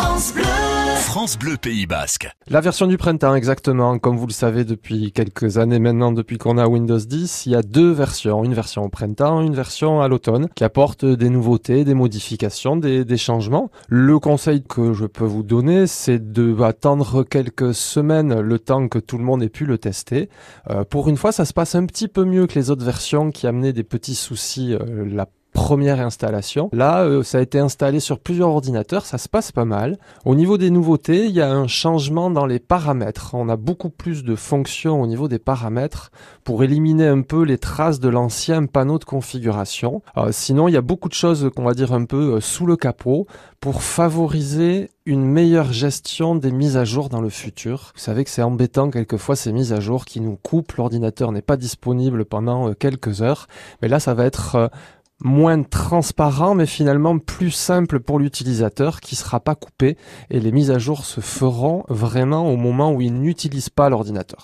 France Bleu. France Bleu Pays Basque. La version du printemps, exactement. Comme vous le savez depuis quelques années maintenant, depuis qu'on a Windows 10, il y a deux versions. Une version au printemps, une version à l'automne, qui apporte des nouveautés, des modifications, des, des changements. Le conseil que je peux vous donner, c'est de attendre quelques semaines le temps que tout le monde ait pu le tester. Euh, pour une fois, ça se passe un petit peu mieux que les autres versions qui amenaient des petits soucis euh, la première installation. Là, euh, ça a été installé sur plusieurs ordinateurs, ça se passe pas mal. Au niveau des nouveautés, il y a un changement dans les paramètres. On a beaucoup plus de fonctions au niveau des paramètres pour éliminer un peu les traces de l'ancien panneau de configuration. Euh, sinon, il y a beaucoup de choses qu'on va dire un peu euh, sous le capot pour favoriser une meilleure gestion des mises à jour dans le futur. Vous savez que c'est embêtant quelquefois ces mises à jour qui nous coupent, l'ordinateur n'est pas disponible pendant quelques heures. Mais là, ça va être moins transparent, mais finalement plus simple pour l'utilisateur qui sera pas coupé et les mises à jour se feront vraiment au moment où il n'utilise pas l'ordinateur.